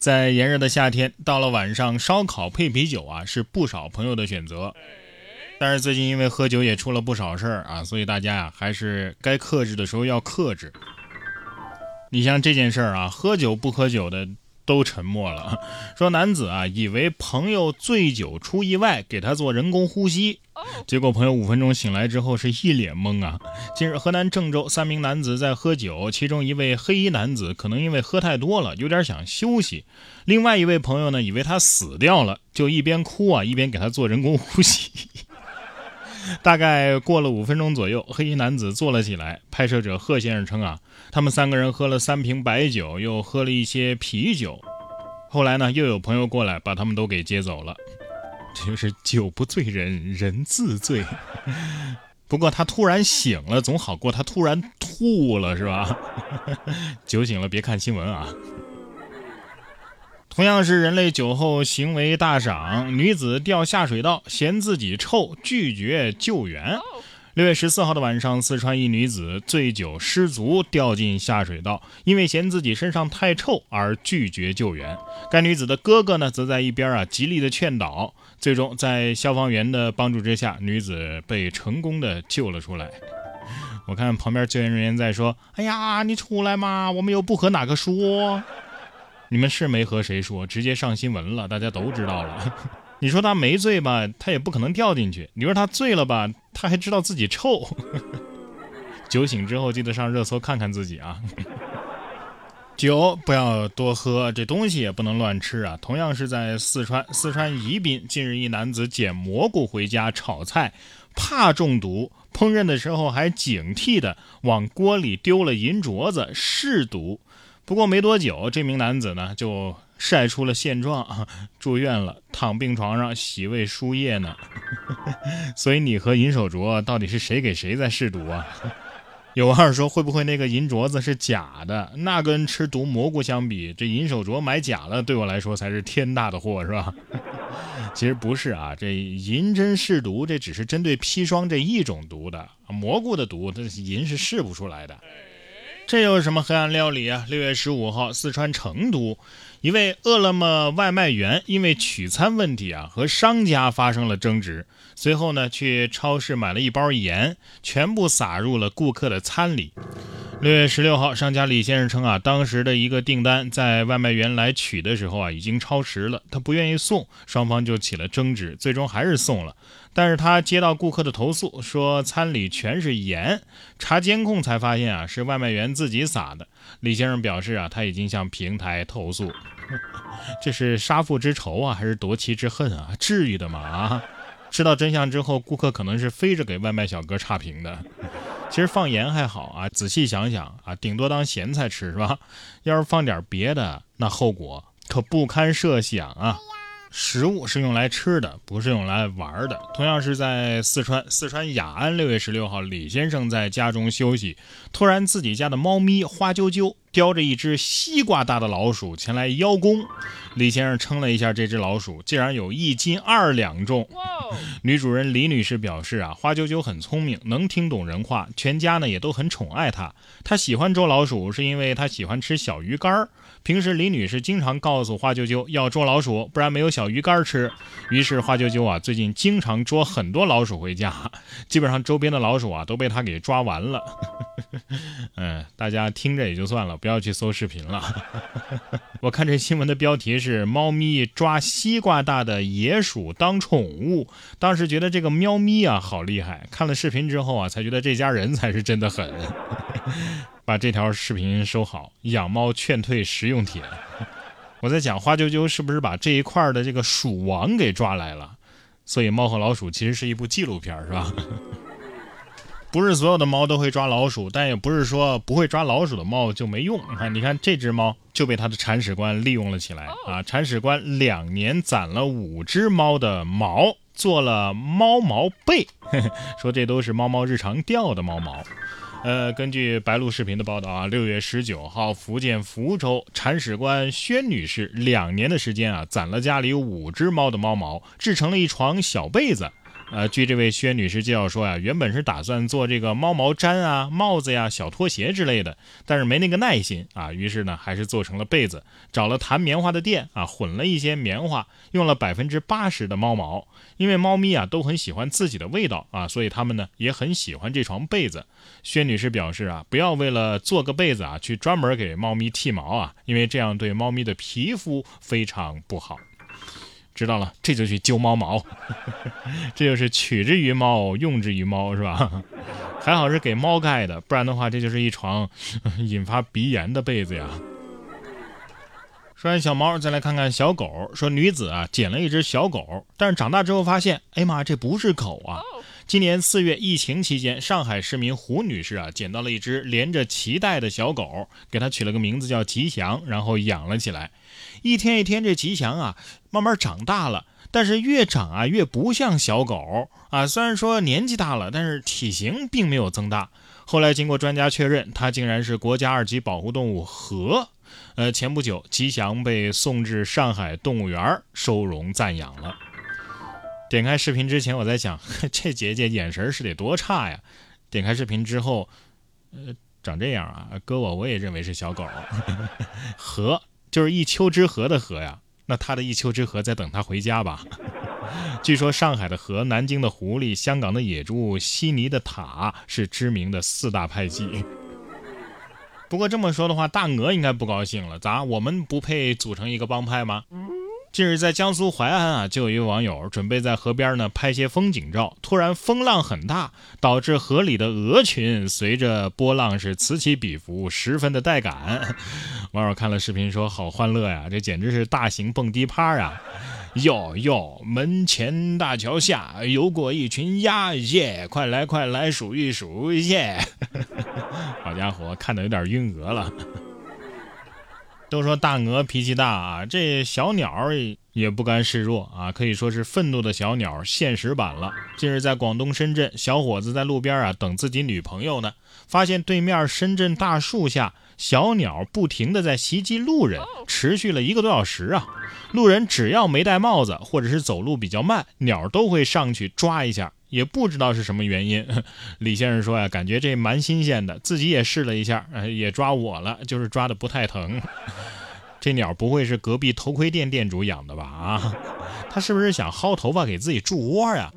在炎热的夏天，到了晚上，烧烤配啤酒啊，是不少朋友的选择。但是最近因为喝酒也出了不少事儿啊，所以大家呀，还是该克制的时候要克制。你像这件事儿啊，喝酒不喝酒的。都沉默了。说男子啊，以为朋友醉酒出意外，给他做人工呼吸，结果朋友五分钟醒来之后是一脸懵啊。近日，河南郑州三名男子在喝酒，其中一位黑衣男子可能因为喝太多了，有点想休息。另外一位朋友呢，以为他死掉了，就一边哭啊，一边给他做人工呼吸。大概过了五分钟左右，黑衣男子坐了起来。拍摄者贺先生称啊，他们三个人喝了三瓶白酒，又喝了一些啤酒。后来呢，又有朋友过来把他们都给接走了。这就是酒不醉人人自醉。不过他突然醒了，总好过他突然吐了，是吧？酒醒了别看新闻啊。同样是人类酒后行为大赏，女子掉下水道，嫌自己臭，拒绝救援。六月十四号的晚上，四川一女子醉酒失足掉进下水道，因为嫌自己身上太臭而拒绝救援。该女子的哥哥呢，则在一边啊极力的劝导。最终在消防员的帮助之下，女子被成功的救了出来。我看旁边救援人员在说：“哎呀，你出来嘛，我们又不和哪个说。”你们是没和谁说，直接上新闻了，大家都知道了。你说他没醉吧，他也不可能掉进去；你说他醉了吧，他还知道自己臭。酒醒之后记得上热搜看看自己啊。酒不要多喝，这东西也不能乱吃啊。同样是在四川，四川宜宾近日一男子捡蘑菇回家炒菜，怕中毒，烹饪的时候还警惕的往锅里丢了银镯子，试毒。不过没多久，这名男子呢就晒出了现状啊，住院了，躺病床上洗胃输液呢。所以你和银手镯到底是谁给谁在试毒啊？有网友说，会不会那个银镯子是假的？那跟吃毒蘑菇相比，这银手镯买假了，对我来说才是天大的祸，是吧？其实不是啊，这银针试毒，这只是针对砒霜这一种毒的，蘑菇的毒，这银是试不出来的。这又是什么黑暗料理啊？六月十五号，四川成都一位饿了么外卖员因为取餐问题啊，和商家发生了争执。随后呢，去超市买了一包盐，全部撒入了顾客的餐里。六月十六号，商家李先生称啊，当时的一个订单在外卖员来取的时候啊，已经超时了，他不愿意送，双方就起了争执，最终还是送了。但是他接到顾客的投诉，说餐里全是盐，查监控才发现啊，是外卖员自己撒的。李先生表示啊，他已经向平台投诉，这是杀父之仇啊，还是夺妻之恨啊？至于的吗？啊！知道真相之后，顾客可能是飞着给外卖小哥差评的。其实放盐还好啊，仔细想想啊，顶多当咸菜吃是吧？要是放点别的，那后果可不堪设想啊！食物是用来吃的，不是用来玩的。同样是在四川，四川雅安，六月十六号，李先生在家中休息，突然自己家的猫咪花啾啾叼着一只西瓜大的老鼠前来邀功。李先生称了一下这只老鼠，竟然有一斤二两重。女主人李女士表示啊，花啾啾很聪明，能听懂人话，全家呢也都很宠爱它。她喜欢捉老鼠，是因为她喜欢吃小鱼干儿。平时李女士经常告诉花啾啾要捉老鼠，不然没有小鱼干吃。于是花啾啾啊，最近经常捉很多老鼠回家，基本上周边的老鼠啊都被他给抓完了。嗯，大家听着也就算了，不要去搜视频了。我看这新闻的标题是“猫咪抓西瓜大的野鼠当宠物”，当时觉得这个喵咪啊好厉害，看了视频之后啊，才觉得这家人才是真的狠。把这条视频收好，养猫劝退实用帖。我在讲花啾啾是不是把这一块的这个鼠王给抓来了？所以《猫和老鼠》其实是一部纪录片，是吧？不是所有的猫都会抓老鼠，但也不是说不会抓老鼠的猫就没用。你看，你看这只猫就被它的铲屎官利用了起来啊！铲屎官两年攒了五只猫的毛，做了猫毛被，说这都是猫猫日常掉的猫毛。呃，根据白鹿视频的报道啊，六月十九号，福建福州铲屎官宣女士两年的时间啊，攒了家里五只猫的猫毛，制成了一床小被子。呃，据这位薛女士介绍说呀，原本是打算做这个猫毛毡啊、帽子呀、小拖鞋之类的，但是没那个耐心啊，于是呢，还是做成了被子。找了弹棉花的店啊，混了一些棉花，用了百分之八十的猫毛。因为猫咪啊都很喜欢自己的味道啊，所以它们呢也很喜欢这床被子。薛女士表示啊，不要为了做个被子啊，去专门给猫咪剃毛啊，因为这样对猫咪的皮肤非常不好。知道了，这就去揪猫毛，这就是取之于猫，用之于猫，是吧？还好是给猫盖的，不然的话，这就是一床引发鼻炎的被子呀。说完小猫，再来看看小狗。说女子啊捡了一只小狗，但是长大之后发现，哎妈，这不是狗啊！今年四月疫情期间，上海市民胡女士啊捡到了一只连着脐带的小狗，给它取了个名字叫吉祥，然后养了起来。一天一天，这吉祥啊，慢慢长大了，但是越长啊越不像小狗啊。虽然说年纪大了，但是体型并没有增大。后来经过专家确认，它竟然是国家二级保护动物河。呃，前不久，吉祥被送至上海动物园收容暂养了。点开视频之前，我在想，这姐姐眼神是得多差呀？点开视频之后，呃，长这样啊，搁我我也认为是小狗。河。就是一丘之貉的貉呀，那他的一丘之貉在等他回家吧。据说上海的河、南京的狐狸、香港的野猪、悉尼的塔是知名的四大派系。不过这么说的话，大鹅应该不高兴了，咋？我们不配组成一个帮派吗？近日，在江苏淮安啊，就有一位网友准备在河边呢拍些风景照，突然风浪很大，导致河里的鹅群随着波浪是此起彼伏，十分的带感。网友看了视频说：“好欢乐呀，这简直是大型蹦迪趴啊！”哟哟，门前大桥下游过一群鸭耶，快来快来数一数耶！好家伙，看得有点晕鹅了。都说大鹅脾气大啊，这小鸟也不甘示弱啊，可以说是愤怒的小鸟现实版了。近日在广东深圳，小伙子在路边啊等自己女朋友呢，发现对面深圳大树下小鸟不停的在袭击路人，持续了一个多小时啊。路人只要没戴帽子或者是走路比较慢，鸟都会上去抓一下。也不知道是什么原因，李先生说呀，感觉这蛮新鲜的，自己也试了一下，也抓我了，就是抓的不太疼。这鸟不会是隔壁头盔店店主养的吧？啊，他是不是想薅头发给自己筑窝呀？